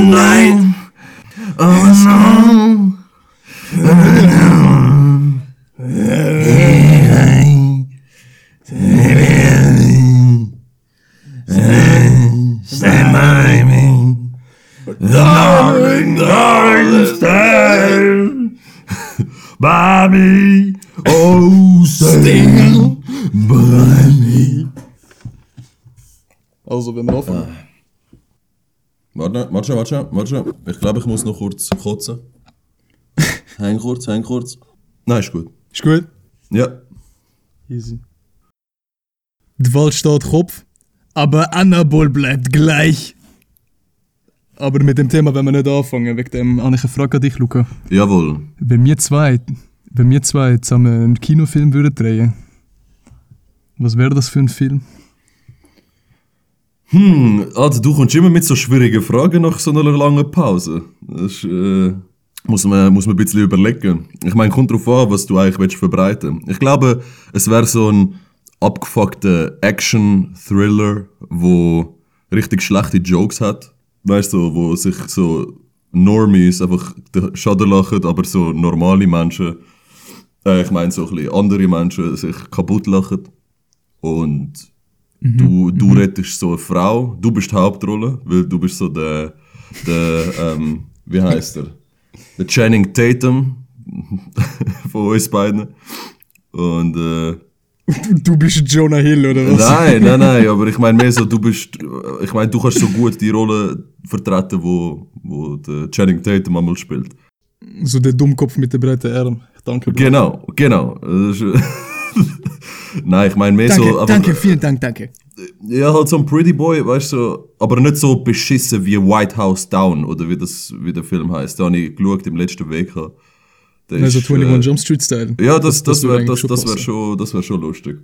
nein. Oh no. Stand by me. Darling, darling, stand by me. Oh, stand by me. Also, wenn wir anfangen. Warte, warte warte warte. Ich glaube, ich muss noch kurz kotzen. Häng kurz, häng kurz. Nein, ist gut. Ist gut? Ja. Easy. Die Wahl steht Kopf, aber Anabol bleibt gleich. Aber mit dem Thema werden wir nicht anfangen. Wegen dem habe ich eine Frage an dich, Luca. Jawohl. Wenn wir zwei, wenn wir zwei zusammen einen Kinofilm würden drehen, was wäre das für ein Film? Hm, also du kommst immer mit so schwierigen Fragen nach so einer langen Pause. Das ist, äh, muss, man, muss man ein bisschen überlegen. Ich meine, kommt drauf an, was du eigentlich willst verbreiten Ich glaube, es wäre so ein abgefuckter Action-Thriller, wo richtig schlechte Jokes hat. Weißt du, wo sich so Normies einfach den Schaden lachen, aber so normale Menschen, äh, ich meine so ein bisschen andere Menschen sich kaputt lachen. Und du, du rettest so eine Frau, du bist die Hauptrolle, weil du bist so der, der ähm, wie heißt er? Der Channing Tatum von uns beiden. Und äh, Du bist Jonah Hill, oder was? nein, nein, nein, aber ich meine mehr so, du bist, ich meine, du kannst so gut die Rolle vertreten, wo, wo der Channing Tatum einmal spielt. So der Dummkopf mit den breiten Armen. Danke, Bro. Genau, genau. Das nein, ich meine mehr Danke, so, aber, danke, vielen Dank, danke. Ja, halt so ein Pretty Boy, weißt du, aber nicht so beschissen wie White House Down oder wie, das, wie der Film heißt. Da habe ich geschaut im letzten Weg. Der Also ist, 21 äh, Jump Street Style. Ja, das, das, würde wäre das, das wär schon, das wär schon lustig.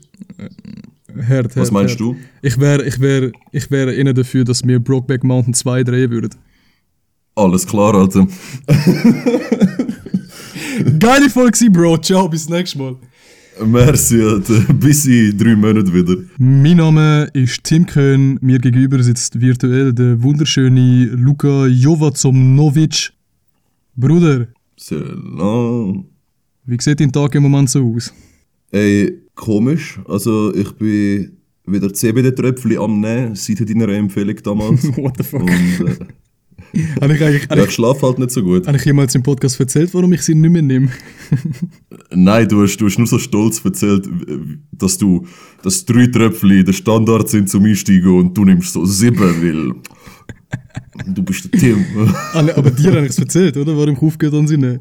Herd, Was herd, meinst herd. du? Ich wäre ich wär, ich wär innen dafür, dass wir Brokeback Mountain 2 drehen würden. Alles klar, Alter. Geile Folge, Bro. Ciao, bis nächstes Mal. Merci, Alter. Bis in drei Monaten wieder. Mein Name ist Tim Köhn. Mir gegenüber sitzt virtuell der wunderschöne Luka Jovacomnovic. Bruder, Salam. wie sieht dein Tag im Moment so aus? Ey, komisch. Also, ich bin wieder CBD-Tröpfchen am Nehmen, seit deiner Empfehlung damals. What the fuck? Und äh, Habe ich eigentlich ja, ich schlafe halt nicht so gut. habe ich jemals im Podcast erzählt, warum ich sie nicht mehr nehme? Nein, du hast, du hast nur so stolz erzählt, dass du, dass drei Tröpfchen der Standard sind zum Einsteigen und du nimmst so sieben, weil du bist der Tim. Aber dir habe ich es erzählt, oder? Warum ich aufgehört an sie nicht?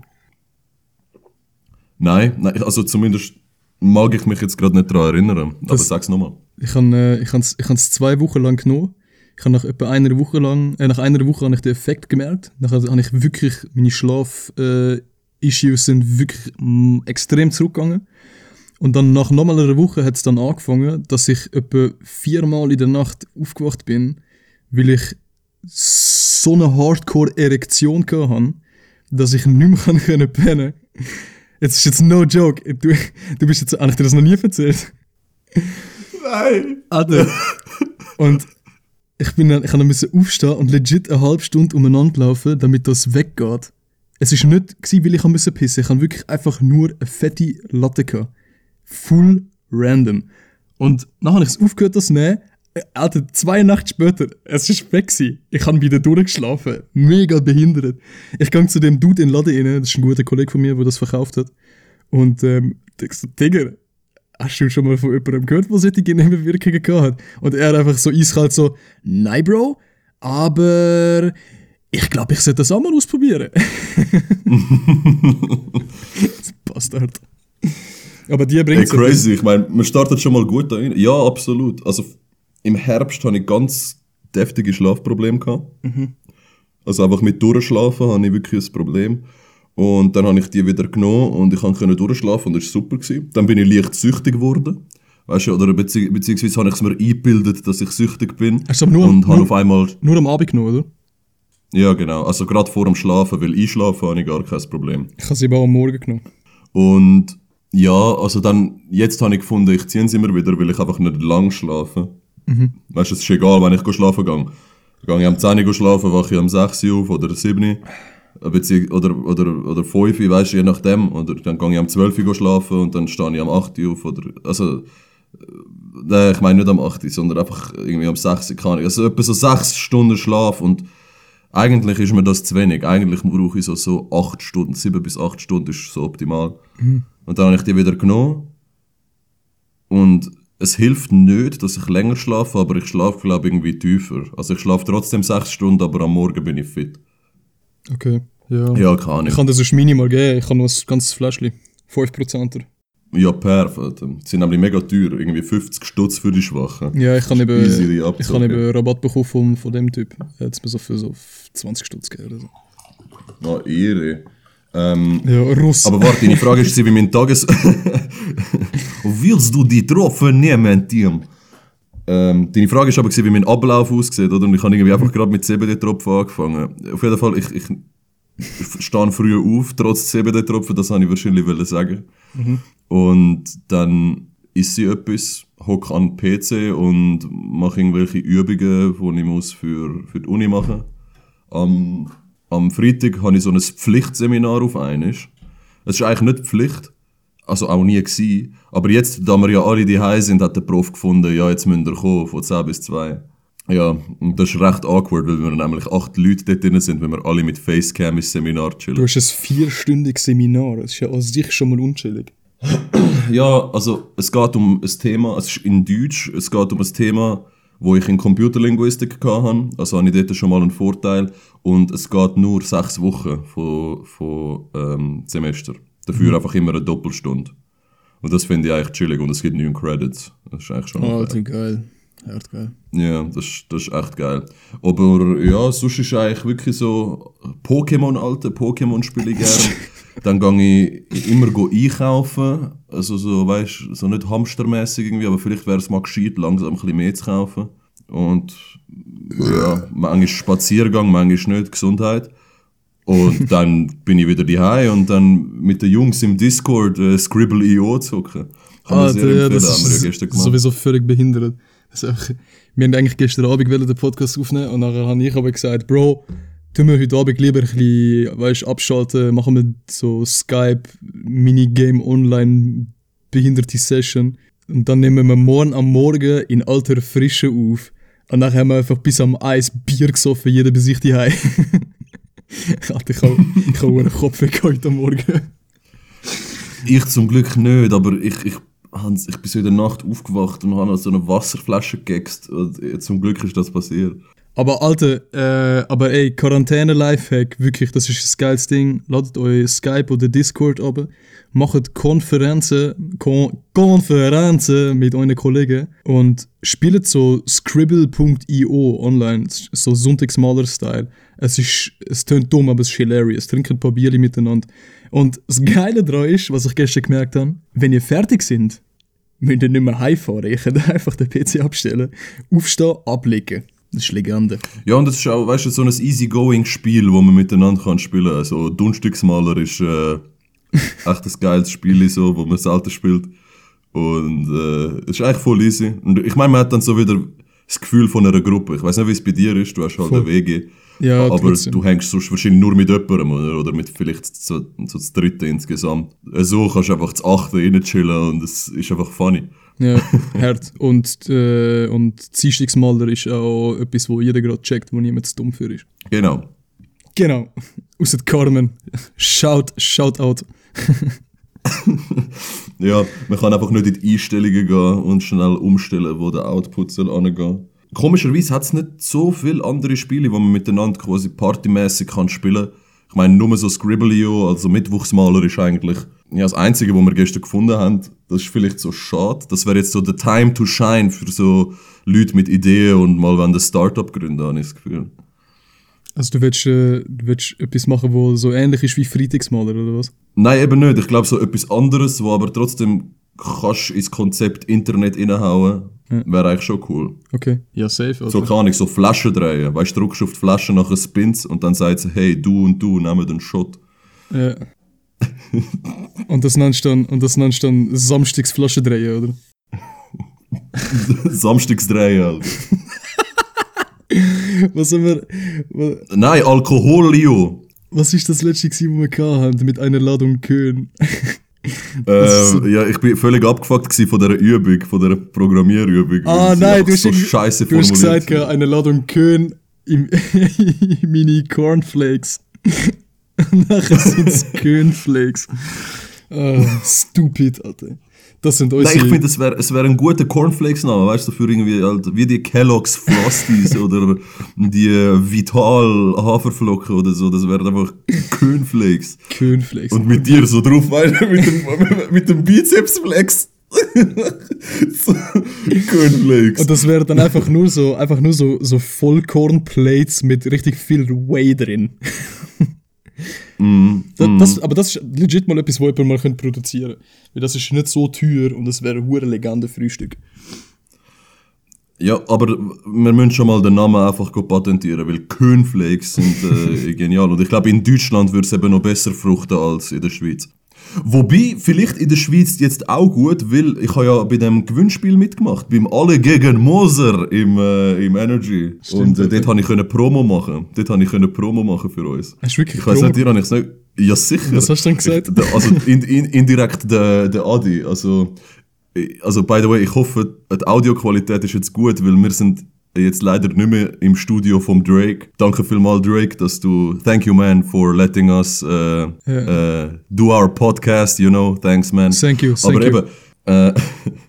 nein, nein, also zumindest mag ich mich jetzt gerade nicht daran erinnern. Aber Das- sag's nochmal. Ich habe äh, ich ich zwei Wochen lang genommen. Ich habe nach etwa einer Woche lang, äh, nach einer Woche habe ich den Effekt gemerkt. Nachher habe ich wirklich, meine Schlaf-Issues äh, sind wirklich mm, extrem zurückgegangen. Und dann nach nochmal einer Woche hat es dann angefangen, dass ich etwa viermal in der Nacht aufgewacht bin, weil ich so eine Hardcore-Erektion hatte, dass ich nicht mehr kann können pennen Jetzt ist jetzt no joke. Du, du bist jetzt, habe ich dir das noch nie erzählt? Nein! Alter. und ich bin dann, ich dann müssen aufstehen und legit eine halbe Stunde umeinander laufen, damit das weggeht. Es ist nicht gewesen, weil ich musste pissen. Ich habe wirklich einfach nur eine fette Latte gehabt. Full random. Und nachher habe ich es aufgehört, das nehmen. Alter, zwei Nacht später, es ist weg gewesen. Ich habe wieder durchgeschlafen. Mega behindert. Ich gehe zu dem Dude in den Laden rein, das ist ein guter Kollege von mir, der das verkauft hat. Und ähm, ich so, Digga, hast du schon mal von jemandem gehört, der solche Nebenwirkungen gehabt hat? Und er einfach so eiskalt so, nein, Bro, aber ich glaube, ich sollte das auch mal ausprobieren. Bastard. Aber die bringt crazy. Ich meine, man startet schon mal gut da rein. Ja, absolut. Also im Herbst hatte ich ganz deftige Schlafprobleme. Gehabt. Also einfach mit Durchschlafen habe ich wirklich ein Problem. Und dann habe ich die wieder genommen und ich konnte durchschlafen und das war super. Gewesen. Dann bin ich leicht süchtig geworden. Weißt du, oder bezieh beziehungsweise habe ich es mir eingebildet, dass ich süchtig bin. Hast du aber nur- und habe nur- auf einmal. Nur am Abend genommen, oder? Ja, genau. Also gerade vor dem Schlafen, weil einschlafen habe ich gar kein Problem. Ich habe sie aber auch am Morgen genommen. Und ja, also dann, jetzt habe ich gefunden, ich ziehe sie immer wieder, weil ich einfach nicht lang schlafe. Weißt du, es ist egal, wenn ich schlafen gehe. Gehe ich am 10 Uhr schlafen, wache ich am 6 Uhr auf oder 7 Uhr. Bezieh oder, oder, oder 5 Uhr, weißt du, je nachdem. Oder dann gehe ich am 12 Uhr schlafen und dann stehe ich am 8 Uhr auf. Oder, also, äh, ich meine nicht am 8 Uhr, sondern einfach irgendwie am 6 Uhr. Kann ich. Also etwa so 6 Stunden Schlaf und eigentlich ist mir das zu wenig. Eigentlich brauche ich so, so 8 Stunden, 7 bis 8 Stunden ist so optimal. Und dann habe ich die wieder genommen. Und es hilft nicht, dass ich länger schlafe, aber ich schlafe, glaube ich, irgendwie tiefer. Also ich schlafe trotzdem 6 Stunden, aber am Morgen bin ich fit. Okay. Ja. Ja, keine Ahnung. Ich kann das sonst minimal geben. Ich kann noch ein ganzes Fläschchen. 5%er. Ja, perfekt. Die sind nämlich mega teuer. Irgendwie 50 Stutz für die Schwachen. Ja, ich kann eben, ich kann eben Rabatt bekommen von, von dem Typ. Hat mir so für so 20 Stutz gegeben oder so. Ah, Ehre. Ähm, Ja, Russ. aber warte, deine Frage ist, wie mein Tages... Willst du die Tropfen nehmen, Team? Ähm, deine Frage ist aber, gewesen, wie mein Ablauf aussieht, oder? Und ich habe irgendwie einfach gerade mit CBD-Tropfen angefangen. Auf jeden Fall, ich, ich, ich stehe früh auf, trotz CBD-Tropfen, das habe ich wahrscheinlich sagen. Und dann isst sie etwas, hocke an den PC und mache irgendwelche Übungen, die ich muss für, für die Uni machen am, am Freitag habe ich so ein Pflichtseminar auf einmal. Es ist eigentlich nicht Pflicht, also auch nie gewesen. Aber jetzt, da wir ja alle die sind, hat der Prof gefunden, ja, jetzt müsst ihr kommen, von 10 bis 2. Ja, und das ist recht awkward, weil wir nämlich acht Leute dort drin sind, wenn wir alle mit Facecam ins Seminar chillen. Du hast ein vierstündiges Seminar. Das ist ja an sich schon mal unchillig. Ja, also es geht um ein Thema, es ist in Deutsch, es geht um ein Thema, wo ich in Computerlinguistik hatte, also habe ich dort schon mal einen Vorteil und es geht nur sechs Wochen von, von ähm, Semester. Dafür einfach immer eine Doppelstunde. Und das finde ich eigentlich chillig und es gibt neun Credits. Das ist eigentlich schon Oh, geil. Hart geil. Ja, das, ist- das ist echt geil. Aber ja, sonst ist eigentlich wirklich so Pokémon, alte Pokémon spiele ich gerne. Dann gehe ich immer go einkaufen. Also so, weißt so nicht hamstermäßig irgendwie, aber vielleicht wäre es mal gescheit, langsam ein bisschen mehr zu kaufen. Und ja, manchmal Spaziergang, manchmal nicht, Gesundheit. Und dann bin ich wieder daheim und dann mit den Jungs im Discord äh, Scribble.io zocken. Kann sehr Alter, ja, das ja ist gemacht. sowieso völlig behindert. Einfach, wir haben eigentlich gestern Abend den Podcast aufnehmen und nachher habe ich aber gesagt, Bro, tun wir heute Abend lieber ein bisschen, weißt, abschalten, machen wir so Skype, Minigame online, behinderte Session und dann nehmen wir morgen am Morgen in alter Frische auf. Und dann haben wir einfach bis am Eis Bier gesoffen, jeder bei sich daheim. Ich habe ich hab einen Kopf weg heute Morgen. Ich zum Glück nicht, aber ich, ich, hans- ich bin so in der Nacht aufgewacht und habe so eine Wasserflasche gegext. Zum Glück ist das passiert. Aber Alter, äh, aber ey, Quarantäne-Lifehack, wirklich, das ist das geilste Ding. Ladet euch Skype oder Discord ab, macht Konferenzen, Kon Konferenzen mit euren Kollegen und spielt so scribble.io online, so Sonntagsmaler-Style. Es ist, es tönt dumm, aber es ist hilarious. Trinkt ein paar Bierchen miteinander. Und das Geile daran ist, was ich gestern gemerkt habe, wenn ihr fertig sind, müsst ihr nicht mehr heimfahren. Ihr könnt einfach den PC abstellen, aufstehen, ablegen. Das ist Legende. Ja, und das ist auch, weißt du, so ein easygoing-Spiel, wo man miteinander kann spielen kann. Also, Dunstücksmaler ist äh, echt ein geiles Spiel, so, wo man selten spielt. Und äh, es ist eigentlich voll easy. Und ich meine, man hat dann so wieder das Gefühl von einer Gruppe. Ich weiß nicht, wie es bei dir ist, du hast halt Voll. eine WG. Ja, aber trotzdem. du hängst sonst wahrscheinlich nur mit jemandem oder, oder mit vielleicht so, so das Dritte insgesamt. So kannst du einfach das Achte rein chillen und es ist einfach funny. Ja, hart. Und, äh, und Dienstagsmaler ist auch etwas, wo jeder gerade checkt, wo niemand zu dumm für ist. Genau. Genau. Außer Carmen. Shout, shout out. Ja, man kann einfach nicht in die Einstellungen gehen und schnell umstellen, wo der Output soll angehen. Komischerweise hat es nicht so viele andere Spiele, wo man miteinander quasi partymäßig kann spielen. Ich meine, nur so Scribble.io, also Mittwochsmaler ist eigentlich ja, das Einzige, was wir gestern gefunden haben. Das ist vielleicht so schade. Das wäre jetzt so der Time to shine für so Leute mit Ideen und mal wenn das Startup gründen, habe ich das Gefühl. Also du willst, äh, du willst etwas machen, wo so ähnlich ist wie Freitagsmaler, oder was? Nein, eben nicht. Ich glaube, so etwas anderes, wo aber trotzdem kannst ins Konzept Internet reinhauen, wäre eigentlich schon cool. Okay. Ja, safe. So Also. kann ich so Flaschen drehen. Weißt du, drückst auf die Flasche, nachher spins und dann sagt sie, hey, du und du, nehmen den Shot. Ja. und das nennst du dann, und das nennst du dann Samstagsflasche drehen, oder? Samstags drehen, Alter. Was haben wir. wa- Nein, Alkoholio. Was ist das letzte, gewesen, was wir hatten mit einer Ladung Köhn? Äh, ja, ich bin völlig abgefuckt von dieser Übung, von dieser Programmierübung. Ah, nein, du hast, so scheiße du hast gesagt, gehabt, eine Ladung Köhn im Mini Cornflakes. Nachher sind es Köhnflakes. Ah, stupid, Alter. Das sind Nein, unsere. ich finde, es wäre es wär ein guter Cornflakes-Name, weißt du, für irgendwie halt, wie die Kellogg's Frosties oder die äh, Vital Haferflocken oder so. Das wären einfach Cornflakes. Köhnflakes. Und mit dir so drauf, weißt du, mit dem, mit dem Bizepsflex. Cornflakes. Und das wäre dann einfach nur so, einfach nur so, so Vollkornplates mit richtig viel Whey drin. Mm, Das, das, aber das ist legit mal etwas, was jemand mal produzieren könnte. Weil das ist nicht so teuer und das wäre ein legende Frühstück. Ja, aber wir müssen schon mal den Namen einfach patentieren, weil Cornflakes sind äh, genial. Und ich glaube, in Deutschland würde es eben noch besser fruchten als in der Schweiz. Wobei, vielleicht in der Schweiz jetzt auch gut, weil ich habe ja bei dem Gewinnspiel mitgemacht, beim Alle gegen Moser im, äh, im Energy. Stimmt, Und äh, dort habe ich können Promo machen. Dort habe ich können Promo machen für uns. Hast du wirklich Ich weiß nicht, dir habe ich es nicht... Ja, sicher. Was hast du denn gesagt? Ich, also in, in, indirekt der, der Adi. Also, also, by the way, ich hoffe, die Audioqualität ist jetzt gut, weil wir sind jetzt leider nicht mehr im Studio vom Drake. Danke vielmals, Drake, dass du... Thank you, man, for letting us uh, uh, do our podcast, you know. Thanks, man. Thank you, thank Aber you. eben, äh,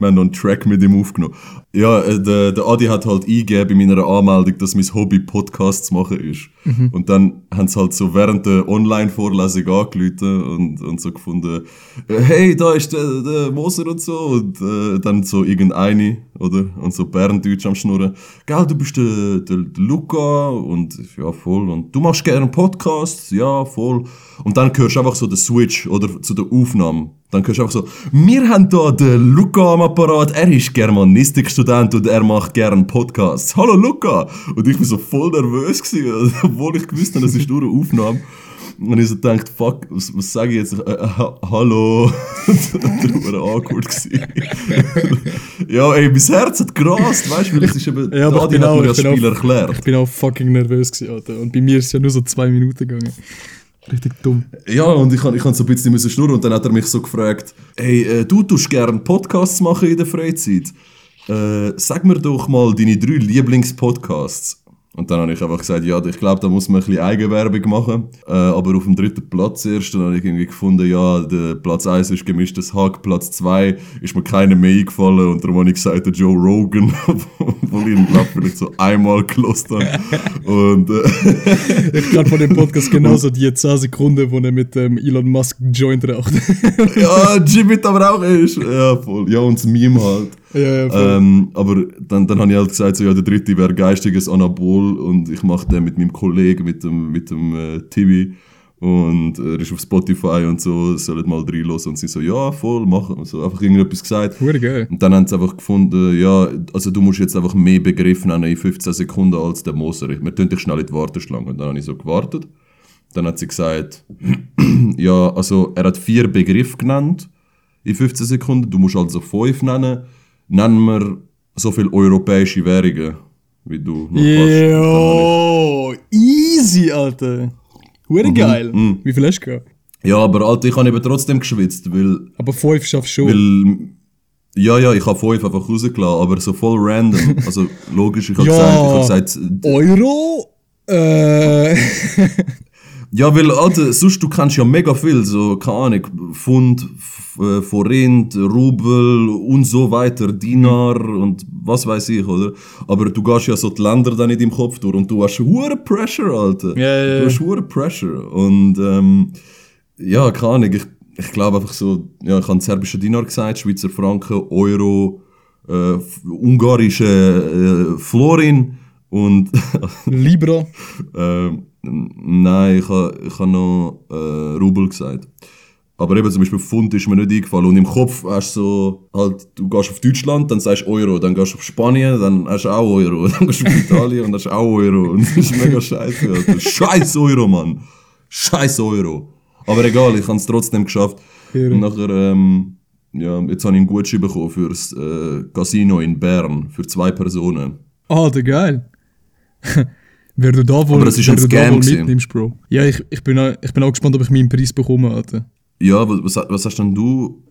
wir haben noch einen Track mit ihm aufgenommen. Ja, äh, der, der Adi hat halt eingegeben in meiner Anmeldung, dass mein Hobby Podcasts machen ist. Mhm. Und dann haben sie halt so während der Online-Vorlesung angerufen und, und so gefunden, äh, hey, da ist der, der Moser und so. Und äh, dann so irgendeine, oder? Und so Berndeutsch am Schnurren. Gell, du bist der, der, der Luca und ja, voll. Und du machst gerne Podcasts? Ja, voll. Und dann hörst du einfach so den Switch, oder? Zu der Aufnahme. Dann hörst du einfach so, wir haben da den Luca am Apparat, er ist Germanistikstudent und er macht gerne Podcasts. Hallo Luca! Und ich war so voll nervös, gewesen, obwohl ich gewusst habe, es ist nur eine Aufnahme. Und ich so gedacht, fuck, was, was sage ich jetzt? Äh, äh, ha- hallo? das war awkward. ja, ey, mein Herz hat gerast, weißt du, weil es ist eben, Ja, aber der ich Adi bin hat auch, mir das Spiel auch, erklärt. ich bin auch fucking nervös gewesen, Alter. Und bei mir ist es ja nur so zwei Minuten gegangen. Richtig dumm. Ja, und ich ich so ein bisschen müssen schnurren und dann hat er mich so gefragt, hey, äh, du tust gerne Podcasts machen in der Freizeit. Äh, sag mir doch mal deine drei Lieblingspodcasts. Und dann habe ich einfach gesagt, ja, ich glaube, da muss man ein bisschen Eigenwerbung machen. Äh, aber auf dem dritten Platz erst, dann habe ich irgendwie gefunden, ja, der Platz 1 ist gemischtes Hack, Platz 2 ist mir keiner mehr eingefallen und darum habe ich gesagt, der Joe Rogan, wo ich ihn, glaube vielleicht so einmal gelost habe. Und äh, Ich kann von dem Podcast genauso die 10 Sekunden, wo er mit ähm, Elon Musk Joint raucht. ja, Jimmy aber auch ist. Ja, voll. Ja, und das Meme halt. Ja, ja, voll. Ähm, aber dann, dann habe ich halt gesagt, so, ja, der dritte wäre geistiges Anabol und ich mache den mit meinem Kollegen, mit dem, mit dem äh, Tibi. Und äh, er ist auf Spotify und so, sollen mal reinlassen. Und sie so, ja, voll, machen. Und so einfach irgendetwas gesagt. Geil. Und dann haben sie einfach gefunden, ja, also du musst jetzt einfach mehr Begriff nennen in 15 Sekunden als der Moser. Wir tun dich schnell in die Warteschlange. Und dann habe ich so gewartet. Dann hat sie gesagt, ja, also er hat vier Begriffe genannt in 15 Sekunden. Du musst also fünf nennen. Nennen wir so viele europäische Währungen, wie du noch Yo, easy, Alter. Hure geil. Wie viel hast du gehabt? Ja, aber Alter, ich habe eben trotzdem geschwitzt, weil Aber 5 schaffst du schon. Ja, ja, ich habe fünf einfach rausgelassen, aber so voll random. Also logisch, ich habe Ja. gesagt, ich habe gesagt, Euro? Äh. ja, weil, Alter, sonst du kannst ja mega viel, so, keine Ahnung, Pfund, äh, Forint, Rubel und so weiter, Dinar und was weiß ich, oder? Aber du gehst ja so die Länder dann in deinem Kopf durch und du hast hohe Pressure, Alter. Ja, ja, ja. Du hast hohe Pressure. Und, ähm, ja, keine Ahnung, ich, ich glaube einfach so, ja, ich habe serbische Dinar gesagt, Schweizer Franken, Euro, äh, ungarische äh, Florin und Libra. ähm, nein, ich habe ich ha noch äh, Rubel gesagt. Aber eben zum Beispiel Pfund ist mir nicht eingefallen. Und im Kopf hast du so, halt, du gehst auf Deutschland, dann sagst du Euro, dann gehst du auf Spanien, dann hast du auch Euro, dann gehst du auf Italien und hast auch Euro. Und das ist mega scheiße. Alter. Scheiß Euro, Mann. Scheiß Euro. Aber egal, ich habe es trotzdem geschafft. Ehre. Und nachher, ähm, ja, jetzt habe ich einen Gutschein bekommen für das äh, Casino in Bern, für zwei Personen. Alter, geil. Wer du da wohl, Aber das ist ein du da Scam mitnimmst, Bro. Ja, ich, ich, bin auch, ich bin auch gespannt, ob ich meinen Preis bekomme, Alter. Ja, was, was, was hast denn du?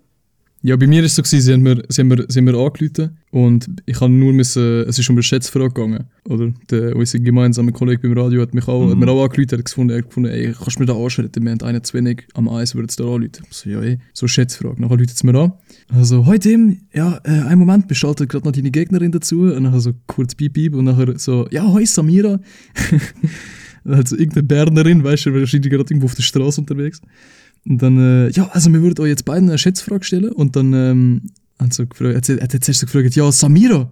Ja, bei mir ist es so, gewesen, sie haben mir, sie haben mir, sie haben mir angerufen und ich habe nur müssen, es ist um eine Schätzfrage gegangen, oder? Der, unser gemeinsamer Kollege beim Radio hat mich auch, hat mir auch angerufen, hat gefunden, er hat gefunden, ey, kannst du mir da anschalten? Wir haben einen zu wenig, am Eis würde es da anrufen. Ich so, ja, ey, so eine Schätzfrage. Nachher ruft es mir an. Also, heute Tim, ja, äh, einen Moment, beschaltet gerade noch deine Gegnerin dazu. Und nachher so kurz piep, piep und nachher so, ja, hoi Samira. also irgendeine Bernerin, weißt du, wahrscheinlich gerade irgendwo auf der Straße unterwegs. Und dann, äh, ja, also wir würden euch jetzt beiden eine Schätzfrage stellen. Und dann ähm, hat sie gefragt, hat, sie, hat jetzt erst so gefragt, ja, Samira,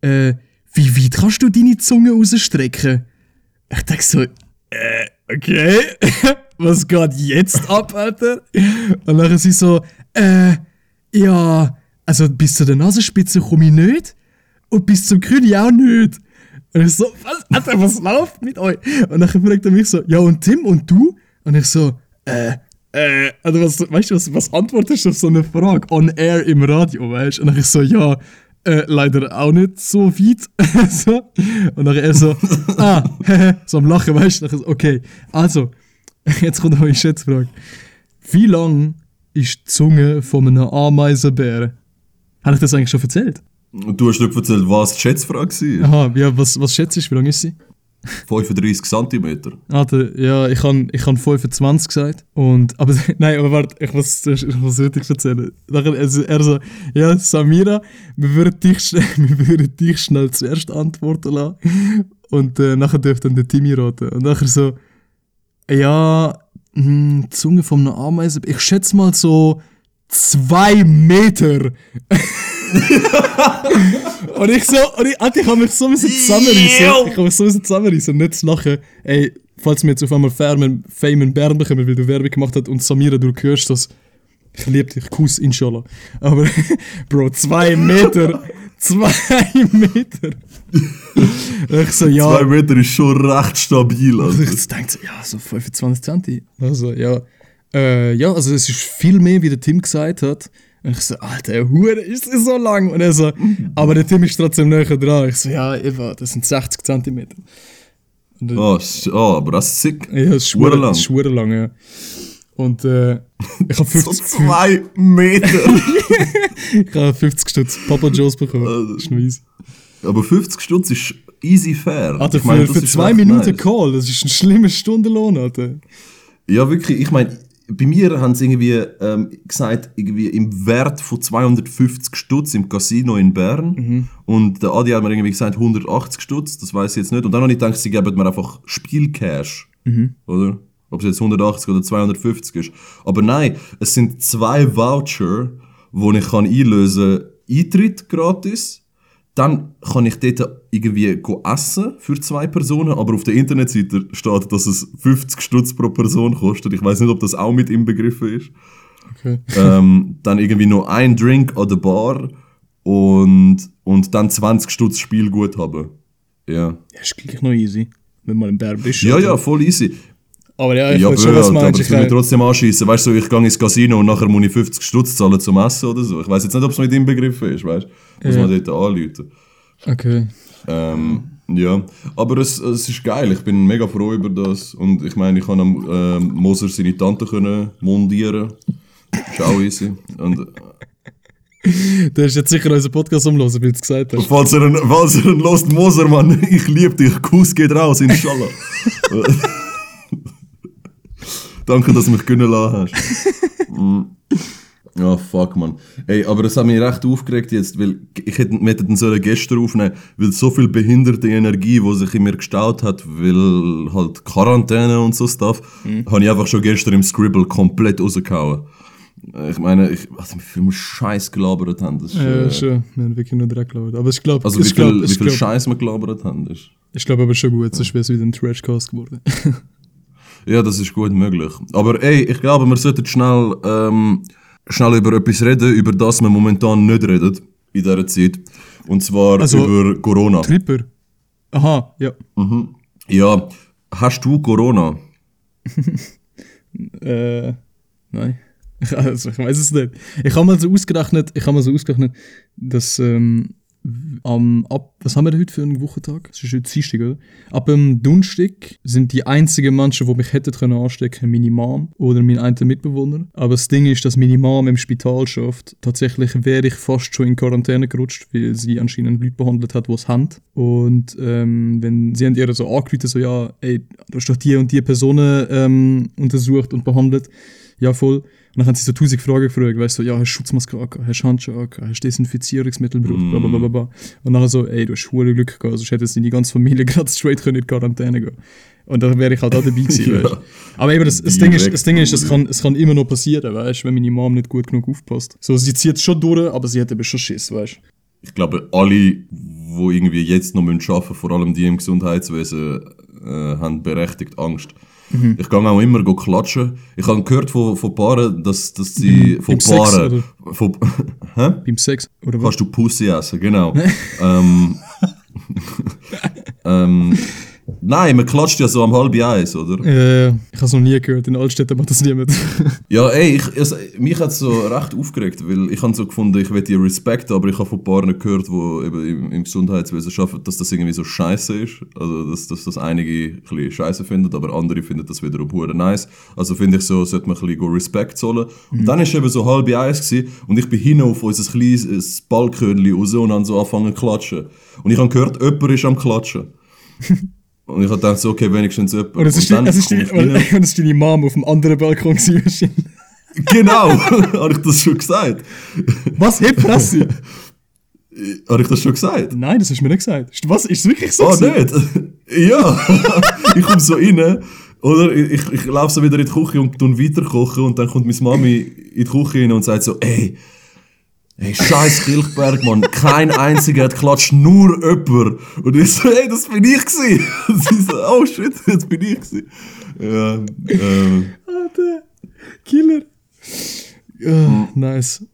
äh, wie weit kannst du deine Zunge rausstrecken? Ich denke so, äh, okay, was geht jetzt ab, Alter? Und dann sie so, äh, ja, also bis zu der Nasenspitze komme ich nicht und bis zum Kühne auch nicht. Und ich so, was, Alter, was läuft mit euch? Und dann fragt er mich so, ja und Tim und du? Und ich so, äh, äh, also was, weißt du, was, was antwortest du auf so eine Frage? On air im Radio, weißt du? Und dann ich so, ja, äh, leider auch nicht so weit. so. Und dann er so, ah, so am Lachen, weißt du? So, Okay, also, jetzt kommt noch eine Schätzfrage. Wie lang ist die Zunge von einem Ameisenbär? Habe ich das eigentlich schon erzählt? Du hast nicht erzählt, was die Schätzfrage war. Aha, ja, was, was schätzt du, wie lang ist sie? 35 cm. Alter, ja, ich habe ich han 25 gesagt. Und, aber, nein, aber warte, ich muss, muss richtig erzählen. Nachher, also, er so, ja, Samira, wir würden dich, schnell- wir würden dich schnell zuerst antworten lassen. Und äh, nachher dürfte dann der Timmy raten. Und nachher so, ja, hm, Zunge von einer Ameise, ich schätze mal so zwei Meter. und ich so, und ich, Alter, ich habe mich so ein bisschen zusammenreißen. Ich habe mich so ein bisschen zusammenreißen und nicht zu lachen. Ey, falls wir jetzt auf einmal Fame, Fame in Bern bekommen, weil du Werbung gemacht hast und Samira, du hörst das. Ich liebe dich, Kuss, inshallah. Aber, Bro, zwei Meter. zwei Meter. ich so, ja. 2 Meter ist schon recht stabil. Also Also. ich denke so, ja, so 25 Centi. Also, ja. Äh, ja, also es ist viel mehr, wie der Tim gesagt hat. Und ich so, Alter, Hure, ist das so lang? Und er so, aber der Tim ist trotzdem näher dran. Ich so, ja, Eva, das sind 60 Zentimeter. Und, äh, Oh, oh, aber das ist sick. ja, das ist schwer lang. Schwer lang, ja. Und äh, ich habe So 50, 2 Meter. ich hab 50 Stutz Papa Joe's bekommen. Also. Das ist easy. aber 50 Stutz ist easy fair. Alter, Ich für, für ist zwei Minuten nice. Call, das ist ein schlimmer Stundenlohn, Alter. Ja, wirklich. Ich meine, bei mir haben sie irgendwie ähm, gesagt, irgendwie im Wert von 250 Stutz im Casino in Bern. Mhm. Und der Adi hat mir irgendwie gesagt 180 Stutz, das weiß ich jetzt nicht. Und dann habe ich gedacht, sie geben mir einfach Spielcash. Mhm. Oder? Ob es jetzt 180 oder 250 ist. Aber nein, es sind zwei Voucher, wo ich kann einlösen kann. Eintritt gratis. Dann kann ich dort irgendwie essen für zwei Personen, aber auf der Internetseite steht, dass es 50 Stutz pro Person kostet. Ich weiß nicht, ob das auch mit inbegriffen ist. Okay. ähm, dann irgendwie noch ein Drink an der Bar und, und dann 20 Stutz Spielguthaben. Ja. Ja, ist gleich noch easy, wenn man im Bär bist. Ja, Alter. ja, voll easy. Aber ja, ich Ja, weiß schon, was aber meinst. das Ich will mich trotzdem anschießen. Weißt du, ich gehe ins Casino und nachher muss ich 50 Stutz zahlen zum Essen oder so. Ich weiß jetzt nicht, ob es mit inbegriffen ist, weißt du? Muss Ja. man dort anrufen. okay. Ähm, ja, aber es, es ist geil. Ich bin mega froh über das. Und ich meine, ich kann am ähm, Moser seine Tante können mondieren. Ist auch easy. Und äh, Du hast jetzt sicher unseren Podcast umlosen, weil du es gesagt hast. falls er einen, falls er einen lost Moser, Mann, ich liebe dich. Kuss geht raus, inshallah. Danke, dass du mich gönnen lassen hast. Mm. Ja, fuck, man. Ey, aber das hat mich recht aufgeregt jetzt, weil ich hätte, wir hätten sollen gestern aufnehmen, weil so viel behinderte Energie, die sich in mir gestaut hat, weil halt Quarantäne und so Stuff, habe ich einfach schon gestern im Scribble komplett rausgehauen. Ich meine, ich, also, wie viel Scheiß gelabert haben, das ist, Ja, äh, schon. Wir haben wirklich nur direkt gelabert. Aber ich glaube, also wie viel, wie ich viel glaube, Scheiß wir gelabert haben, ist... ich glaube aber schon gut, sonst wäre es wieder ein Trashcast geworden. Ja, das ist gut möglich. Aber ey, ich glaube, wir sollten schnell, ähm, schnell über etwas reden, über das wir momentan nicht reden in dieser Zeit. Und zwar Also- über Corona. Tripper. Aha, ja. Ja, hast du Corona? Äh, nein. Also, ich weiß es nicht. Ich habe mal so ausgerechnet, ich habe mal so ausgerechnet, dass, ähm, am, ab, was haben wir heute für einen Wochentag? Es ist heute Dienstag, oder? Ab dem Donnerstag sind die einzigen Menschen, die mich hätten können anstecken, meine Mom oder mein einer Mitbewohner. Aber das Ding ist, dass meine Mom im Spital schafft. Tatsächlich wäre ich fast schon in Quarantäne gerutscht, weil sie anscheinend Leute behandelt hat, die es haben. Und ähm, wenn sie haben ihr so angerufen, so ja, ey, du hast doch die und die Personen ähm, untersucht und behandelt. Ja, voll. Und dann haben sie so tausend Fragen gefragt, weißt du, so, ja, hast du Schutzmaske angehabt, hast du Handschuhe angehabt, hast du Desinfizierungsmittel gebraucht, bla bla bla bla bla. Und dann so, ey, du hast hohe Glück gehabt, sonst hättest deine ganze Familie gerade straight können in die Quarantäne gehen. Und dann wäre ich halt auch dabei gewesen, Ja. weißt. Aber eben, das, das, Ding ist, das Ding ist, es kann, es kann immer noch passieren, weißt du, wenn meine Mom nicht gut genug aufpasst. So, sie zieht schon durch, aber sie hat eben schon Schiss, weißt du. Ich glaube, alle, die irgendwie jetzt noch arbeiten müssen, vor allem die im Gesundheitswesen, äh, haben berechtigt Angst. Mhm. Ich gehe auch immer klatschen. Ich habe gehört von, von Paaren, dass, dass sie... Von Beim Sex, Paaren... Von, hä? Beim Sex, oder was? Kannst du Pussy essen, genau. ähm, ähm, nein, man klatscht ja so am halb eins, oder? Äh, ich habe es noch nie gehört, in Altstädten macht das niemand. Ja, ey, ich, also, mich hat es so recht aufgeregt, weil ich habe so gefunden, ich will dir Respekt, aber ich habe von Paaren gehört, die eben im, im Gesundheitswesen arbeiten, dass das irgendwie so scheiße ist. Also, dass, dass das einige ein bisschen scheiße finden, aber andere finden das wiederum hure nice. Also finde ich so, sollte man ein bisschen Respekt zollen. Und dann ist eben so halb eins gewesen, und ich bin hin auf unser kleines Balkönchen raus und dann so angefangen zu klatschen. Und ich habe gehört, jemand ist am Klatschen. und ich habe gedacht so, okay, wenigstens jemand. Und es ist, dann die, es ist, die, und es ist deine Mom auf dem anderen Balkon wahrscheinlich. Genau, habe ich das schon gesagt? Was? Hey, Fresse! Habe ich das schon gesagt? Nein, das hast du mir nicht gesagt. Was? Ist es wirklich so? Oh, gewesen? nicht? ja. ich komme so rein, oder? Ich, ich, ich laufe so wieder in die Küche und tun weiter kochen und dann kommt meine Mami in die Küche rein und sagt so, ey, ey, scheiß Kilchberg, Mann, kein einziger hat klatscht, nur jemand. Und ich so, ey, das bin ich gewesen. Und sie so, oh shit, das bin ich gewesen. Ja, ähm, Alter, Killer. Ja, nice.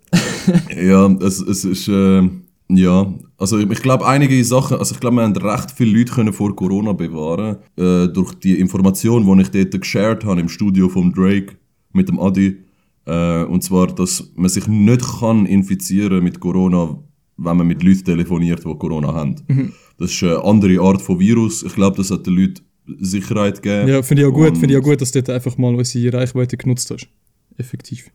Ja, es, es ist, äh, ja, also ich, ich glaube einige Sachen, also ich glaube, wir haben recht viele Leute können vor Corona bewahren, äh, durch die Information, die ich dort geshared habe im Studio von Drake mit dem Adi, äh, und zwar, dass man sich nicht kann infizieren mit Corona, wenn man mit Leuten telefoniert, die Corona haben. Das ist eine andere Art von Virus. Ich glaube, das hat den Leuten Sicherheit gegeben. Ja, finde ich auch gut, finde ich auch gut, dass du dort einfach mal unsere Reichweite genutzt hast. Effektiv.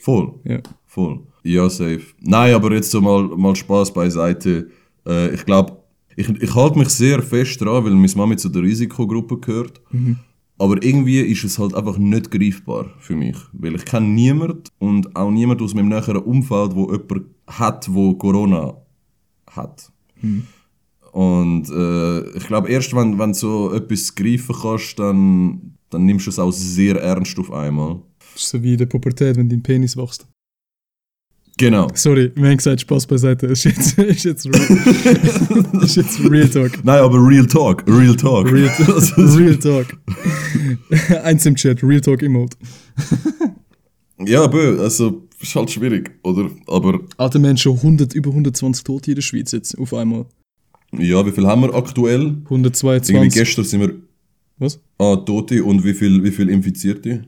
Voll. Ja. Voll. Ja, safe. Nein, aber jetzt so mal, mal Spaß beiseite. Äh, ich glaube, ich, ich halte mich sehr fest dran, weil meine Mami zu der Risikogruppe gehört. Aber irgendwie ist es halt einfach nicht greifbar für mich. Weil ich kenne niemanden und auch niemand aus meinem näheren Umfeld, wo jemand hat, wo Corona hat. Und äh, ich glaube, erst wenn, wenn du so etwas greifen kannst, dann, dann nimmst du es auch sehr ernst auf einmal. Das ist so wie in der Pubertät, wenn dein Penis wächst. Genau. Sorry, wir haben gesagt, Spaß beiseite. Ist jetzt, ist jetzt, real, ist jetzt Real Talk. Nein, aber Real Talk, Real Talk. Real, Real Talk. Eins im Chat, Real Talk Emote. ja, bö, also ist halt schwierig, oder? Aber Alter Mensch, schon 100, über 120 Tote in der Schweiz jetzt, auf einmal. ja, wie viel haben wir aktuell? Irgendwie 122. gestern sind wir Was? ah, Tote und wie viel, wie viel Infizierte?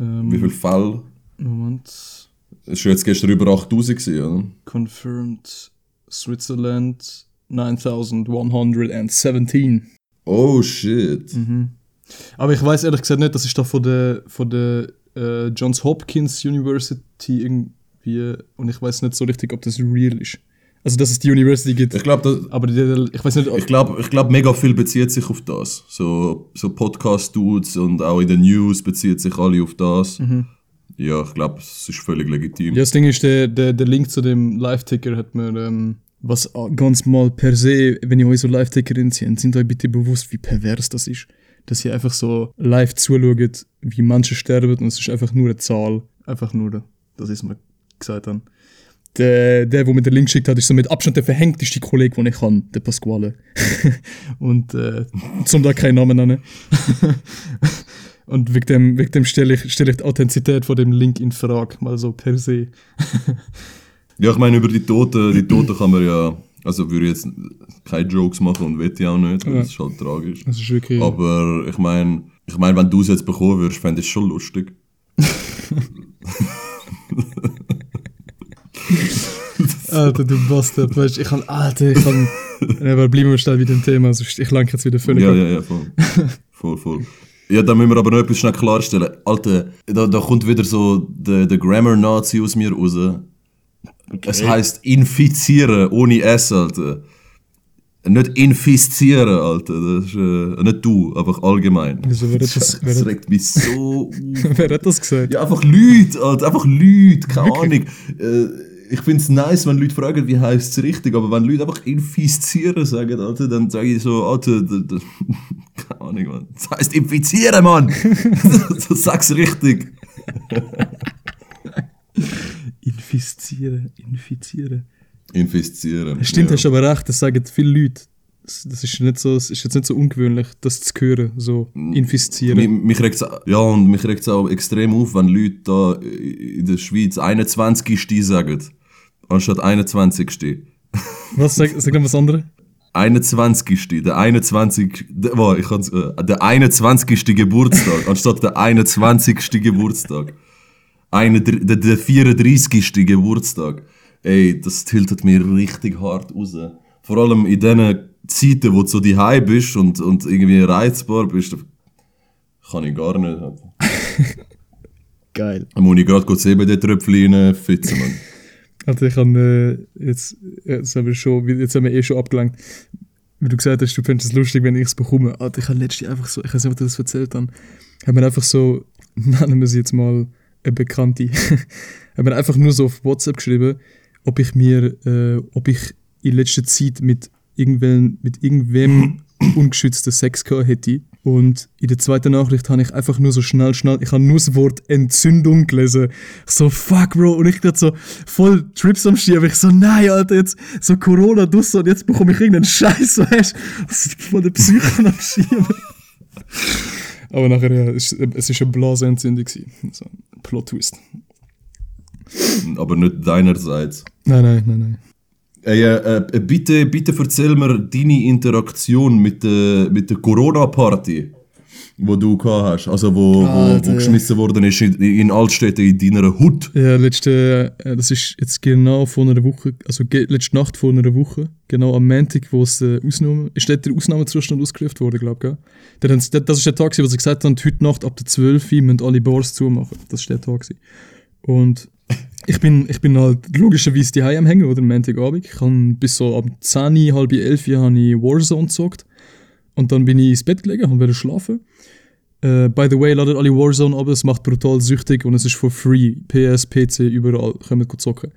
Ähm, Wie viel Fälle? Moment. Es war jetzt gestern über 8000 gewesen, oder? Confirmed Switzerland 9117. Oh shit. Aber ich weiß ehrlich gesagt nicht, das ist doch von der, von der äh, Johns Hopkins University irgendwie. Und ich weiß nicht so richtig, ob das real ist. Also, dass es die University gibt. Ich glaube, aber die, ich weiß nicht, ich glaube, ich glaub, mega viel bezieht sich auf das. So, so Podcast-Dudes und auch in den News bezieht sich alle auf das. Ja, ich glaube, es ist völlig legitim. Ja, das Ding ist, der, der, der Link zu dem Live-Ticker hat mir, ähm, was ganz mal per se, wenn ihr euch so Live-Tickerin seht, sind euch bitte bewusst, wie pervers das ist. Dass ihr einfach so live zuschaut, wie manche sterben und es ist einfach nur eine Zahl. Einfach nur, das ist mir gesagt haben. Der, der, der mir den Link geschickt hat, ist so mit Abstand der verhängteste Kollege, den ich kann, der Pasquale. und äh, zum da keinen Namen nennen. Und wegen dem, wegen dem stelle ich, stell ich die Authentizität von dem Link in Frage, mal so per se. Ja, ich meine, über die Toten, die Toten kann man ja, also würde ich jetzt keine Jokes machen und will ich auch nicht, weil Ja. das ist halt tragisch. Das ist wirklich. Aber ich meine, ich mein, wenn du es jetzt bekommen würdest, fände ich es schon lustig. Alter, du Bastard, weißt du, ich kann, Alter, ich kann, aber bleiben wir schnell wieder im Thema, sonst ich lenke jetzt wieder völlig Ja, ab. ja, ja, voll. voll, voll. Ja, da müssen wir aber noch etwas schnell klarstellen. Alter, da, da kommt wieder so der, der Grammar-Nazi aus mir raus. Es heißt infizieren ohne S, Alter. Nicht infizieren, Alter. Das ist, äh, nicht du, einfach allgemein. Wieso, wer hat das- wer das regt mich so. Wer hat das gesagt? Ja, einfach Leute, Alter, einfach Leute, keine Ahnung. Äh, ich finde es nice, wenn Leute fragen, wie heißt es richtig, aber wenn Leute einfach infizieren sagen, Alter, dann sage ich so, Alter, d- d- keine Ahnung, Mann. Das heißt infizieren, Mann! sag's richtig. Infizieren, infizieren. Infizieren. Stimmt, ja. hast aber recht, das sagen viele Leute. Das, das ist, nicht so, das ist jetzt nicht so ungewöhnlich, das zu hören, so infizieren. Mich, mich regt's, ja, und mich regt es auch extrem auf, wenn Leute da in der Schweiz 21. sagen, anstatt 21. Was, sag, sag noch was anderes? 21. Der 21. Der, oh, ich kann's, äh, der 21. Geburtstag, anstatt der 21. Geburtstag. Eine, der, der 34. Geburtstag. Ey, das tiltet mir richtig hart raus. Vor allem in diesen Zeiten, wo du so die bist und, und irgendwie reizbar bist, kann ich gar nicht. Geil. Da muss ich gerade kurz CBD-Tröpfchen reinfitzen, Mann. Also ich habe äh, jetzt, jetzt haben wir schon, jetzt haben wir eh schon abgelangt. Wie du gesagt hast, du findest es lustig, wenn ich es bekomme. Alter, ich habe letztens einfach so, ich weiß nicht, ob ich das erzählt habe, haben wir einfach so, nennen wir sie jetzt mal eine Bekannte, haben wir einfach nur so auf WhatsApp geschrieben, ob ich mir, äh, ob ich in letzter Zeit mit irgendwem, mit irgendwem ungeschützten Sex gehabt hätte. Und in der zweiten Nachricht habe ich einfach nur so schnell, schnell, ich habe nur das Wort Entzündung gelesen. Ich so, fuck, Bro. Und ich gerade so voll Trips am Schieben. Ich so, nein, Alter, jetzt so Corona, du so, und jetzt bekomme ich irgendeinen Scheiß, weißt du? Voll der Psycho am Schieben. Aber nachher, ja, es ist eine Blasenentzündung. So, Plot-Twist. Aber nicht deinerseits. Nein, nein, nein, nein. Ey, äh, äh, bitte, bitte erzähl mir deine Interaktion mit der, mit der Corona-Party, wo du gehabt hast. Also, wo, wo, wo geschmissen worden ist in, in Altstädte in deiner Hut. Ja, letzte, äh, das ist jetzt genau vor einer Woche, also letzte Nacht vor einer Woche, genau am Montag, wo es äh, Ausnahme, ist dort der Ausnahmezustand ausgerufen worden, glaube ich, Das ist der Tag, wo sie gesagt haben, heute Nacht ab der 12 Uhr müssen alle Bars zumachen. Das ist der Tag. gewesen. Und ich bin, ich bin halt logischerweise die am Hängen, oder? am Montagabend. Ich habe bis so ab 10, halb 11 Uhr habe ich Warzone gezockt. Und dann bin ich ins Bett gelegen und wollte schlafen. Äh, by the way, ladet alle Warzone ab, es macht brutal süchtig und es ist for free. PS, PC, überall, können wir zocken.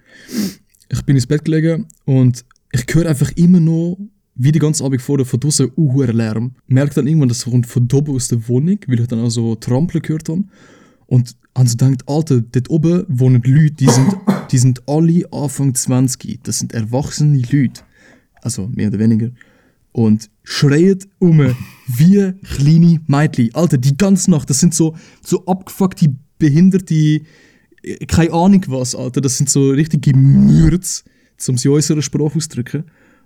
Ich bin ins Bett gelegen und ich höre einfach immer noch, wie die ganze Abend vorher von draußen uh, Lärm. Merke dann irgendwann, das kommt von oben aus der Wohnung, weil ich dann auch so Trampeln gehört habe. Und also denkt, Alter, dort oben wohnen Leute, die sind, die sind alle Anfang 20. Das sind erwachsene Leute. Also mehr oder weniger. Und schreien um wie kleine Mädchen. Alter, die ganze Nacht, das sind so, so abgefuckte, behinderte, äh, keine Ahnung was, Alter. Das sind so richtige Mürz, um sie in unserer Sprache auszudrücken.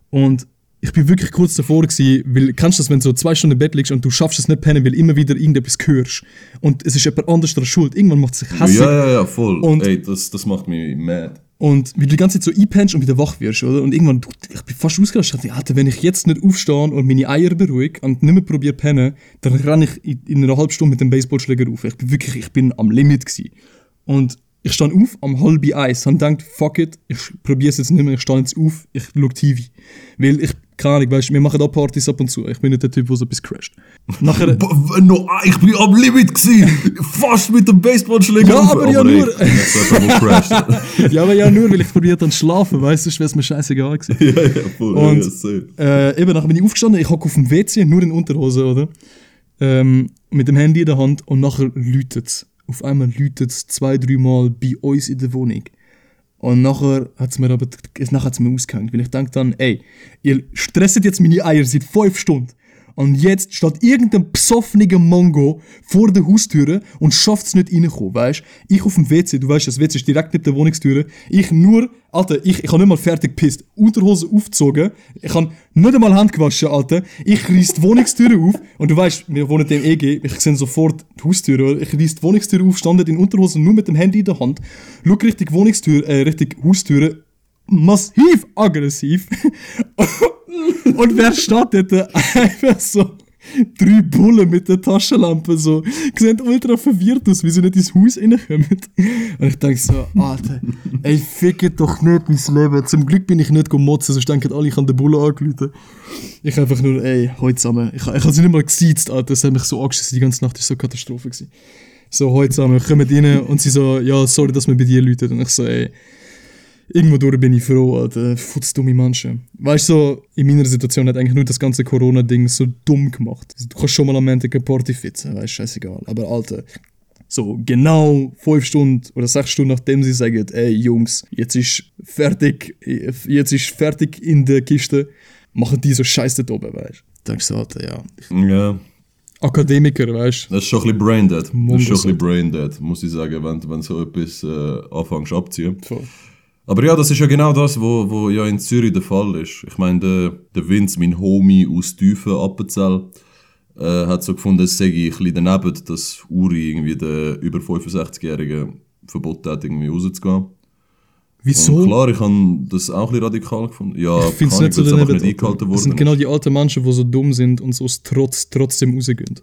Und ich bin wirklich kurz davor gewesen, weil, kennst du das, wenn du so zwei Stunden im Bett liegst und du schaffst es nicht pennen, weil immer wieder irgendetwas hörst. Und es ist jemand anderes daran schuld. Irgendwann macht es sich hässlich. Ja, ja, ja, voll. Und- Ey, das, das macht mich mad. Und wie du die ganze Zeit so einpennst und wieder wach wirst, oder? Und irgendwann, du, ich bin fast ausgerastet. Ich dachte, Alter, wenn ich jetzt nicht aufstehe und meine Eier beruhige und nicht mehr probiere pennen, dann renne ich in, in einer halben Stunde mit dem Baseballschläger auf. Ich bin wirklich, ich bin am Limit gewesen. Und ich stand auf am halben Eis und dachte, fuck it, ich probiere es jetzt nicht mehr, ich stehe jetzt auf, ich schaue TV. Weil ich, keine Ahnung, weißt, wir machen da Partys ab und zu. Ich bin nicht der Typ, der so etwas crasht. Nachher, no, ich bin am Limit gewesen. Fast mit dem Baseballschläger. Ja, auf. aber ja nur- ja, aber ja, nur weil ich probiert habe zu schlafen, weißt du, wäre es mir scheißegal gewesen. ja, ja, voll. Und- ja. Äh, eben, nachher bin ich aufgestanden, ich hocke auf dem WC, nur in Unterhose, oder? Ähm, mit dem Handy in der Hand und nachher läutet es. Auf einmal läutet es zwei, dreimal bei uns in der Wohnung. Und nachher hat es mir aber nachher hat's mir ausgehängt, weil ich denke dann, ey, ihr stresset jetzt meine Eier seit fünf Stunden. Und jetzt steht irgendein besoffener Mongo vor der Haustüre und schafft es nicht reinkommen, weißt Ich auf dem WC, du weißt, das WC ist direkt neben der Wohnungstüre. Ich nur, Alter, ich, ich habe nicht mal fertig gepisst. Unterhose aufgezogen. Ich habe nicht einmal Hand gewaschen, Alter. Ich reiss die Wohnungstüre auf. Und du weißt, wir wohnen im EG. Ich sehe sofort die Haustüre. Ich reiss die Wohnungstüre auf, stand in Unterhose nur mit dem Handy in der Hand. Schau Richtung Wohnungstür, äh, Richtung Haustüre. Massiv aggressiv. Und wer dort? Einfach so drei Bullen mit der Taschenlampe so. Die sehen ultra verwirrt aus, wie sie nicht ins Haus reinkommen. Und ich denke so, Alter, ey, fickt doch nicht mein Leben. Zum Glück bin ich nicht gemotzen, sonst denken alle, ich habe den Bullen angerufen. Ich einfach nur, ey, heute zusammen. Ich, ich habe sie nicht mal gesiezt, Alter. Das hat mich so angeschissen, die ganze Nacht. War so eine Katastrophe. Gewesen. So, heute zusammen, kommen rein und sie so, ja, sorry, dass wir bei dir läuten. Und ich so, ey, irgendwo durch bin ich froh, Alter. Futz dumme Menschen. Weißt du, so, in meiner Situation hat eigentlich nur das ganze Corona-Ding so dumm gemacht. Also, du kannst schon mal am Ende eine Party fitzen, weißt du, scheißegal. Aber Alter, so genau fünf Stunden oder sechs Stunden nachdem sie sagen, ey Jungs, jetzt ist fertig, jetzt ist fertig in der Kiste, machen die so Scheiße da oben, weißt du. Denkst du, Alter, ja. Ja, Akademiker, weißt du. das ist schon ein bisschen braindead. Das ist schon ein bisschen braindead, muss ich sagen, wenn, wenn so etwas äh, anfängst abziehen. Voll. Aber ja, das ist ja genau das, wo, wo ja in Zürich der Fall ist. Ich meine, der, der Vince, mein Homie aus Tiefen, Appenzell, äh, hat so gefunden, es sei ein bisschen daneben, dass Uri irgendwie der über 65-Jährigen verboten hat, irgendwie rauszugehen. Und Wieso? klar, ich habe das auch ein bisschen radikal gefunden. Ja, Ich finde es nicht so daneben. nicht eingehalten Das sind worden genau die alten Menschen, die so dumm sind und so aus Trotz trotzdem rausgehen.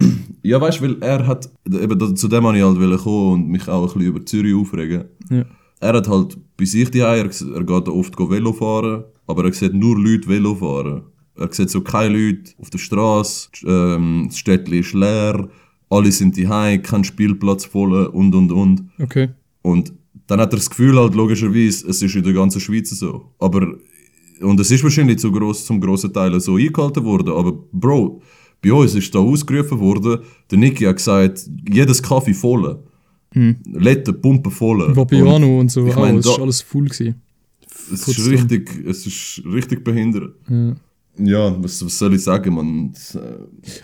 Ja, weißt du, weil er hat, eben zu dem wollte ich halt kommen und mich auch ein bisschen über Zürich aufregen. Ja. Er hat halt bei sich die er, er geht oft Velo fahren, aber er sieht nur Leute Velo fahren. Er sieht so keine Leute auf der Straße, ähm, das Städtchen ist leer, alle sind die kein Spielplatz voll und und und. Okay. Und dann hat er das Gefühl halt logischerweise, es ist in der ganzen Schweiz so. Aber, und es ist wahrscheinlich zu gross, zum grossen Teil so eingehalten worden, aber Bro, bei uns ist da ausgerufen worden, der Niki hat gesagt, jedes Kaffee voll. Hm. Letten, Pumpen voll. Vapiano und, so, ich mein, es da- ist alles full gewesen. Es ist richtig, es ist richtig behindert. Ja. Ja, was, was soll ich sagen, man? Das, äh,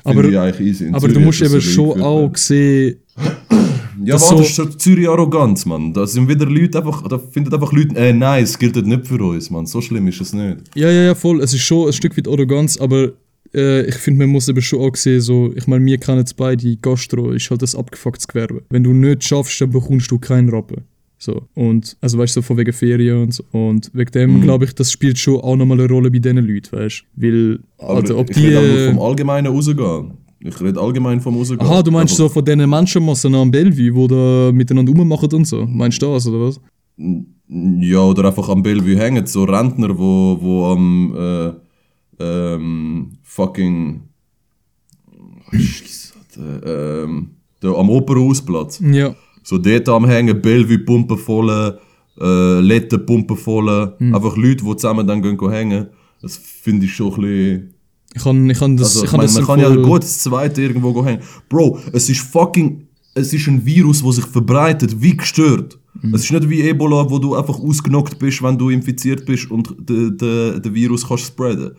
Aber- ich eigentlich easy. In Aber Zürich du musst eben so schon auch sehen, Ja, das aber das so- ist so Zürich Arroganz, man. Da sind wieder Leute einfach, da finden einfach Leute, äh, nein, es gilt nicht für uns, man. So schlimm ist es nicht. ja, ja, ja, voll, es ist schon ein Stück weit Arroganz, aber äh, ich finde, man muss eben schon auch sehen, so, ich meine, wir kennen es beide, Gastro ist halt das abgefucktes Gewerbe. Wenn du nicht schaffst, dann bekommst du keinen Rappen. So, und, also weißt du, so von wegen Ferien und so. Und wegen dem, Mhm. glaube ich, das spielt schon auch nochmal eine Rolle bei diesen Leuten, weißt du? Weil, Aber Alter, ob ich die. nur vom Allgemeinen rausgehen. Ich rede allgemein vom Rausgehen. Aha, du meinst Aber- so von diesen Menschenmassen am Bellevue, die da miteinander rummachen und so. Meinst du das, oder was? Ja, oder einfach am Bellevue hängen, so Rentner, wo, wo am äh, ähm, fucking Scheisse, Alter, ähm, da am Operhausplatz. Ja. So dort am Hängen, Bellevue Pumpen voll, äh, Letten Pumpen voll, Hm. einfach Leute, die zusammen dann gehen hängen. Das finde ich schon ein bisschen... Ich kann, ich kann das. Also, ich kann das man kann ja gut das zweite irgendwo gehen hängen. Bro, es ist fucking... Es ist ein Virus, das sich verbreitet, wie gestört. Mhm. Es ist nicht wie Ebola, wo du einfach ausgenockt bist, wenn du infiziert bist und den de, de Virus kannst spreaden.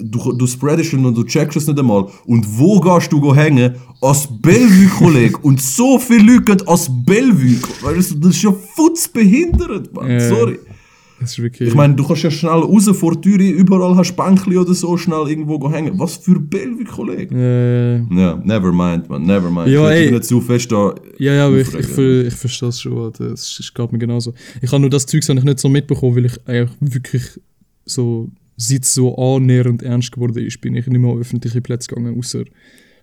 Du, du spreadest und du checkst es nicht einmal. Und wo gehst du hängen? Als Bellevue, Kollege. und so viele Leute gehen als Bellevue. Weißt du, das ist ja futzbehindert, man. Ja. Sorry. Das ist wirklich. Ich meine, du kannst ja schnell raus vor die Tür, überall hast du Bänkli oder so, schnell irgendwo hängen. Was für Bellevue, Kollege. Ja, never mind, man, never mind. Ja, ich ey. dich nicht zu fest da. ja, ja, aber ich, ich, ich verstehe es schon. Alter. Es ist- geht mir genauso. Ich habe nur das Zeug ich nicht so mitbekommen, weil ich eigentlich wirklich so, seit es so annähernd ernst geworden ist, bin ich nicht mehr auf öffentliche Plätze gegangen, außer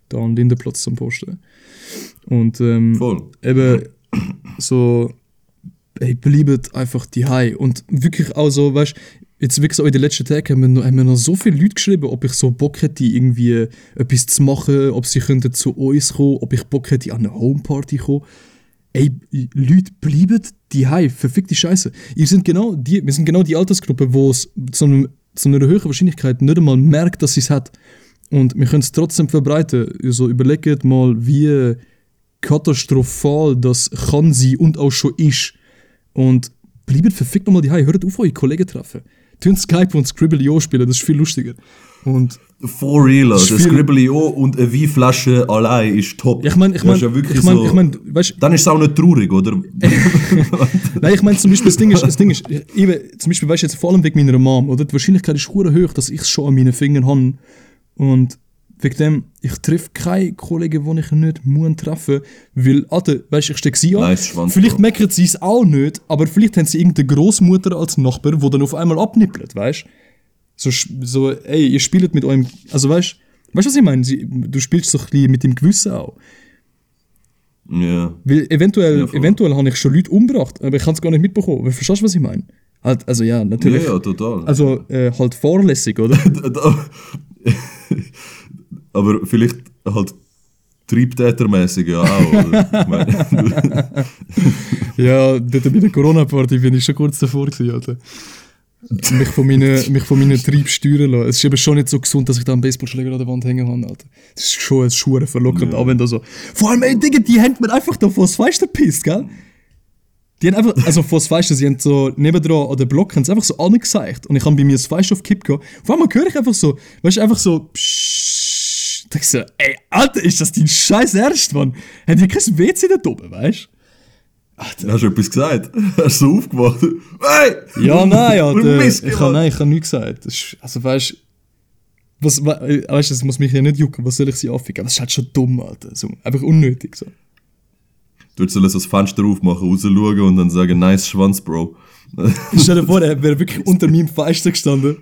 da am Lindenplatz zum Posten. Und ähm, Voll. eben so, ey, bleibt einfach die High. Und wirklich auch so, weißt jetzt wirklich so in den letzten Tagen haben mir, noch, haben mir noch so viele Leute geschrieben, ob ich so Bock hätte, irgendwie etwas zu machen, ob sie könnten zu uns kommen, ob ich Bock hätte, an eine Homeparty kommen. Ey, Leute, bleibt die High, verfickte Scheiße. Ihr sind genau die, wir sind genau die Altersgruppe, wo es zu, einem, zu einer höheren Wahrscheinlichkeit nicht einmal merkt, dass sie es hat. Und wir können es trotzdem verbreiten. Also überlegt mal, wie katastrophal das kann sein und auch schon ist. Und bleibt verfickt nochmal die Hause. Hört auf, eure Kollegen treffen. Tönt Skype und Scribble.io spielen, das ist viel lustiger. Und For real, Das viel- Scribbly.io und eine Weinflasche allein ist top. ja, ich meine, ich meine, ja ich meine, so, ich weißt Dann ist es auch nicht traurig, oder? Nein, ich meine zum Beispiel, das Ding ist, das Ding ist eben, zum Beispiel, weißt du, jetzt vor allem wegen meiner Mom, oder? Die Wahrscheinlichkeit ist hoch, dass ich es schon an meinen Fingern habe. Und wegen dem, ich treffe keine Kollegen, die ich nicht muss treffen, weil, Alter, weißt du, ich stecke sie an, Nice vielleicht merken sie es auch nicht, aber vielleicht haben sie irgendeine Großmutter als Nachbar, wo dann auf einmal abnippelt, weißt du? So, so, ey, ihr spielt mit eurem, also weißt du, weißt du, was ich meine? Sie, du spielst so ein bisschen mit dem Gewissen auch. Ja. Weil eventuell, Ja, eventuell habe ich schon Leute umgebracht, aber ich kann es gar nicht mitbekommen. Weil, Verstehst du, was ich meine? Halt, also ja, Ja, natürlich. ja, total. Also äh, halt fahrlässig, oder? Aber vielleicht halt triebtätermäßig ja auch. Ja, dort bei der Corona-Party bin ich schon kurz davor gewesen, Alter. mich von meinen, mich von meinen Trieb steuern lassen. Es ist eben schon nicht so gesund, dass ich da einen Baseballschläger an der Wand hängen habe, Alter. Das ist schon ein Schuhe verlockend, Ja. auch wenn da so... Vor allem, ey, Digga, die haben mir einfach da vor das Fenster gepisst, gell? Die haben einfach, also vor das Fenster, sie haben so nebendran an den Block, haben sie einfach so angezeigt. Und ich habe bei mir das Fenster auf Kipp gehabt. Vor allem höre ich einfach so, weißt du, einfach so... Pssst. Ich so, ey, Alter, ist das dein scheiß Ernst, Mann? Haben die kein WC da oben, weißt du? hast du etwas gesagt? Hast du so aufgemacht? Hey! Ja, nein, Alter. Ich habe nein, ich habe nichts gesagt. Ist, also weißt du, was, wa- äh, weißt, du, das muss mich ja nicht jucken. Was soll ich sie aufficken? Das ist halt schon dumm, Alter. So, einfach unnötig so. Du würdest so das Fenster aufmachen, rausschauen und dann sagen, nice Schwanz, Bro. Stell dir vor, er wäre wirklich unter meinem Fenster gestanden.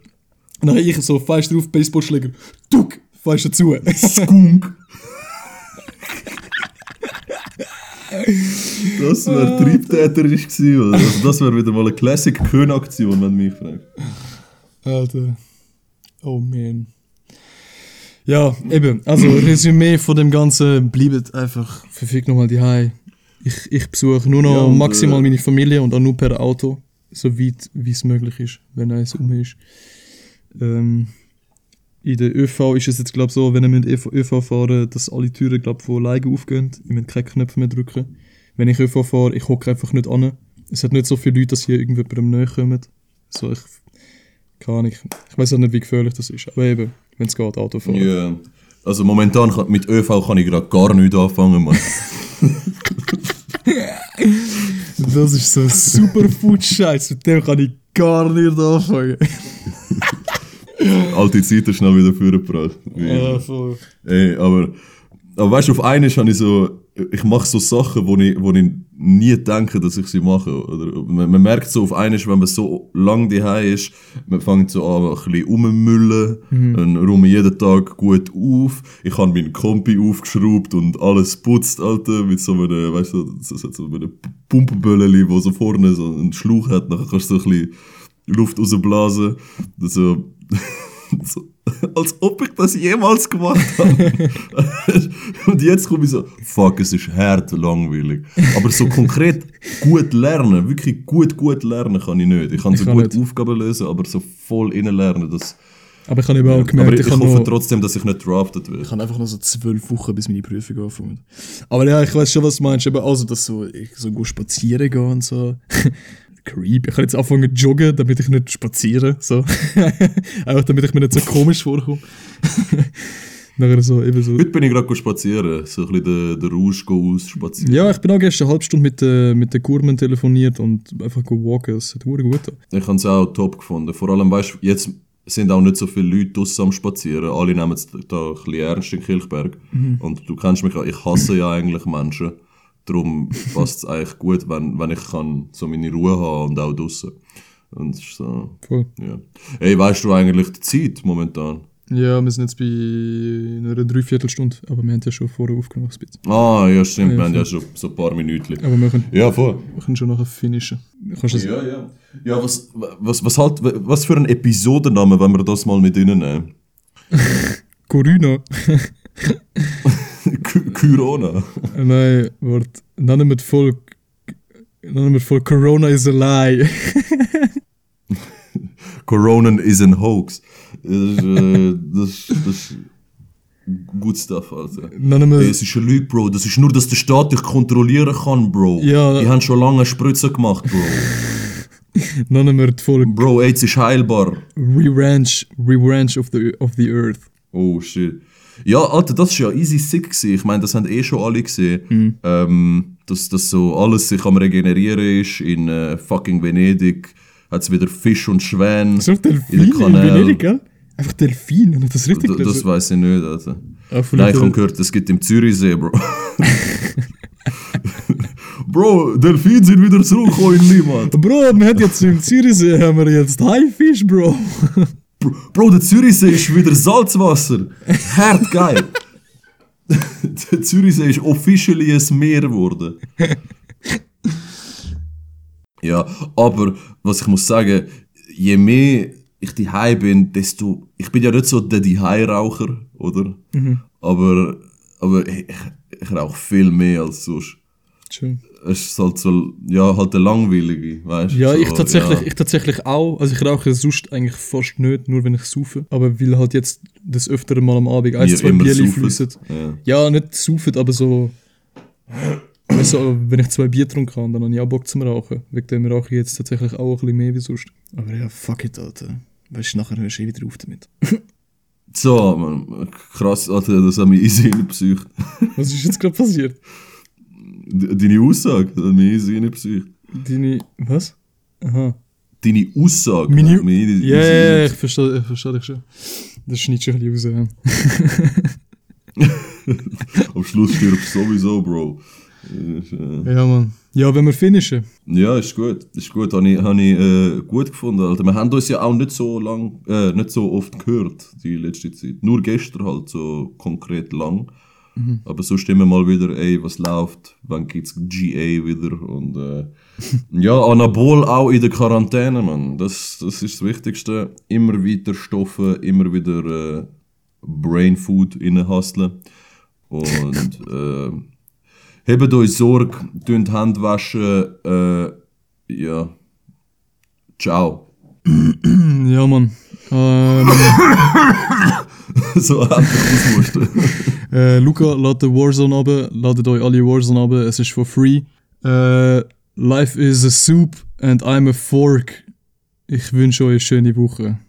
Und dann ich so Fenster auf, Baseballschläger. Duck, Fenster zu. Skunk. Das wäre triebtäterisch gewesen, oder? Also das wäre wieder mal eine Classic Kön-Aktion, wenn du mich fragst. Alter. Oh man. Ja, eben. Also, Resümee von dem Ganzen bleibt einfach verfickt nochmal die High. Ich, ich besuche nur noch Ja, und, maximal äh, meine Familie und auch nur per Auto. So weit wie es möglich ist, wenn eins um ist. Ähm, in der ÖV ist es jetzt, glaube ich, so, wenn ihr mit ÖV, ÖV fahren, dass alle Türen, glaube ich, von alleine aufgehen. Ihr müsst keine Knöpfe mehr drücken. Wenn ich ÖV fahre, ich hocke einfach nicht an. Es hat nicht so viele Leute, dass hier irgendjemandem näher kommen. So, ich keine Ahnung. Ich weiß auch nicht, wie gefährlich das ist. Aber eben, wenn es geht, Autofahren. Ja. Also momentan kann, mit ÖV kann ich gerade gar nichts anfangen, Mann. Das ist so ein super Food-Scheiß. Mit dem kann ich gar nicht anfangen. Alte Zeiten schnell wieder vorgebracht. Immer. voll. Ey, aber, aber weißt du, auf einmal habe ich so, ich mache so Sachen, wo ich, wo ich nie denke, dass ich sie mache. Oder man, man merkt so auf einmal, wenn man so lang daheim ist, man fängt so an, ein bisschen rummüllen, dann räume ich jeden Tag gut auf. Ich habe meinen Kompi aufgeschraubt und alles putzt, Alter, mit so einem, weißt du, so, so, so einem Pumpenbölleli, wo so vorne so einen Schlauch hat, nachher kannst du so ein bisschen Luft rausblasen. So, so, als ob ich das jemals gemacht habe. Und jetzt komme ich so, fuck, es ist hart langweilig. Aber so konkret gut lernen, wirklich gut, gut lernen kann ich nicht. Ich kann Ich so kann gut nicht. Aufgaben lösen, aber so voll innen lernen, das... Aber ich habe eben auch gemerkt, aber ich, ich, hoffe noch, trotzdem, dass ich nicht drafted werde. ich habe einfach noch so zwölf Wochen, bis meine Prüfung anfängt. Aber ja, ich weiß schon, was du meinst. Also, dass so, ich so gut spazieren gehe und so. Creep. Ich kann jetzt anfangen zu joggen, damit ich nicht spaziere. So. Einfach damit ich mir nicht so komisch vorkomme. Nachher so, eben so. Heute bin ich gerade spazieren, so ein bisschen den, den Rausch ausspazieren. Ja, ich bin auch gestern eine halbe Stunde mit, äh, mit den Kurmen telefoniert und einfach walken. Es hat gut getan. Ich habe es auch top gefunden. Vor allem, weißt du, jetzt sind auch nicht so viele Leute draussen am Spazieren. Alle nehmen es da ein bisschen ernst in Kilchberg. Und du kennst mich, ja, ich hasse ja eigentlich Menschen. Darum passt es eigentlich gut, wenn, wenn ich kann so meine Ruhe haben und auch draussen. Und ist so, Voll. ja. Ey, weißt du eigentlich die Zeit momentan? Ja, wir sind jetzt bei einer Dreiviertelstunde, aber wir haben ja schon vorher aufgenommen. Ah, ja, stimmt, Ja, wir haben ja schon so ein paar Minuten. Aber wir können, Ja, voll. wir können schon nachher finishen. Kannst das? Ja, ja. Ja, was, was, was, halt, was für ein Episodenname, wenn wir das mal mit ihnen nehmen? Corona. Corona. Nein, warte. Nennen wir voll. Nennen wir voll Corona is a lie. Corona is a hoax. Das ist, äh, das, ist gut Stuff, Alter. Wir. Ey, es ist eine Lüge, Bro. Das ist nur, dass der Staat dich kontrollieren kann, Bro. Ja. Die haben schon lange Spritzen gemacht, Bro. Nennen wir die Folge Bro, AIDS ist heilbar. Re-Ranch, Re-Ranch of the, of the Earth. Oh, shit. Ja, Alter, das ist ja easy sick gewesen. Ich meine, das haben eh schon alle gesehen. Ähm, dass das so alles sich am Regenerieren ist. In äh, fucking Venedig hat es wieder Fisch und Schwäne So in den Delfine in Kanälen. Venedig, gell? Einfach Delfin, ich das richtig D das gelesen? weiß ich nicht. Also. Ah, Nein, ich habe gehört, es gibt im Zürichsee, Bro. Bro, Delfine sind wieder zurückgekommen in Niemand. Bro, man hat jetzt im Zürichsee haben wir jetzt Haifisch, Bro. Bro, Bro, der Zürichsee ist wieder Salzwasser. Hart geil. der Zürichsee ist officially ein Meer geworden. ja, aber was ich muss sagen, je mehr ich die bin, desto. Ich bin ja nicht so der die raucher oder? Aber, aber ich, ich rauche viel mehr als sonst. Schön. Es ist halt so, ja, halt der langweilige, weißt du? Ja, so, ich tatsächlich, ja. ich tatsächlich auch. Also ich rauche sonst eigentlich fast nicht, nur wenn ich saufe. Aber weil halt jetzt das öftere Mal am Abend ein, Ihr zwei saufen. fließen. Ja. Ja, nicht saufen, aber so... Weißt du, wenn ich zwei Bier getrunken habe, dann habe ich auch Bock zum Rauchen. Wegen dem rauche ich jetzt tatsächlich auch ein bisschen mehr wie sonst. Aber ja, fuck it, Alter. Weißt du, nachher hörst du eh wieder auf damit. So, man, krass, Alter, das hat mich easy in die Psyche. Was ist jetzt gerade passiert? Deine Aussage, das hat mich die Psyche. Deine... Was? Aha. Deine Aussage, Meine- hat mich Ja, in ja, ich verstehe, ich verstehe dich schon. Das schneidet schon ein bisschen raus, ja. Am Schluss stirbst du sowieso, Bro. Äh, Ja, Mann. Ja, wenn wir finishen. Ja, ist gut. Ist gut, habe ich, hab ich äh, gut gefunden. Alter. Wir haben uns ja auch nicht so lang, äh, nicht so oft gehört, die letzte Zeit. Nur gestern halt so konkret lang. Aber sonst immer mal wieder, ey, was läuft, wann gibt's GA wieder und äh, ja, Anabol auch in der Quarantäne, man. Das, das ist das Wichtigste. Immer weiter Stoffe, immer wieder äh, Brain Food reinhasseln. Und äh, Hebt euch Sorge, tönt Hand waschen, äh, ja. Ciao. Ja, Mann. Ähm, so einfach ausmusten. äh, Luca, ladet Warzone ab. Ladet euch alle Warzone ab. Es ist for free. Äh, life is a soup and I'm a fork. Ich wünsche euch eine schöne Woche.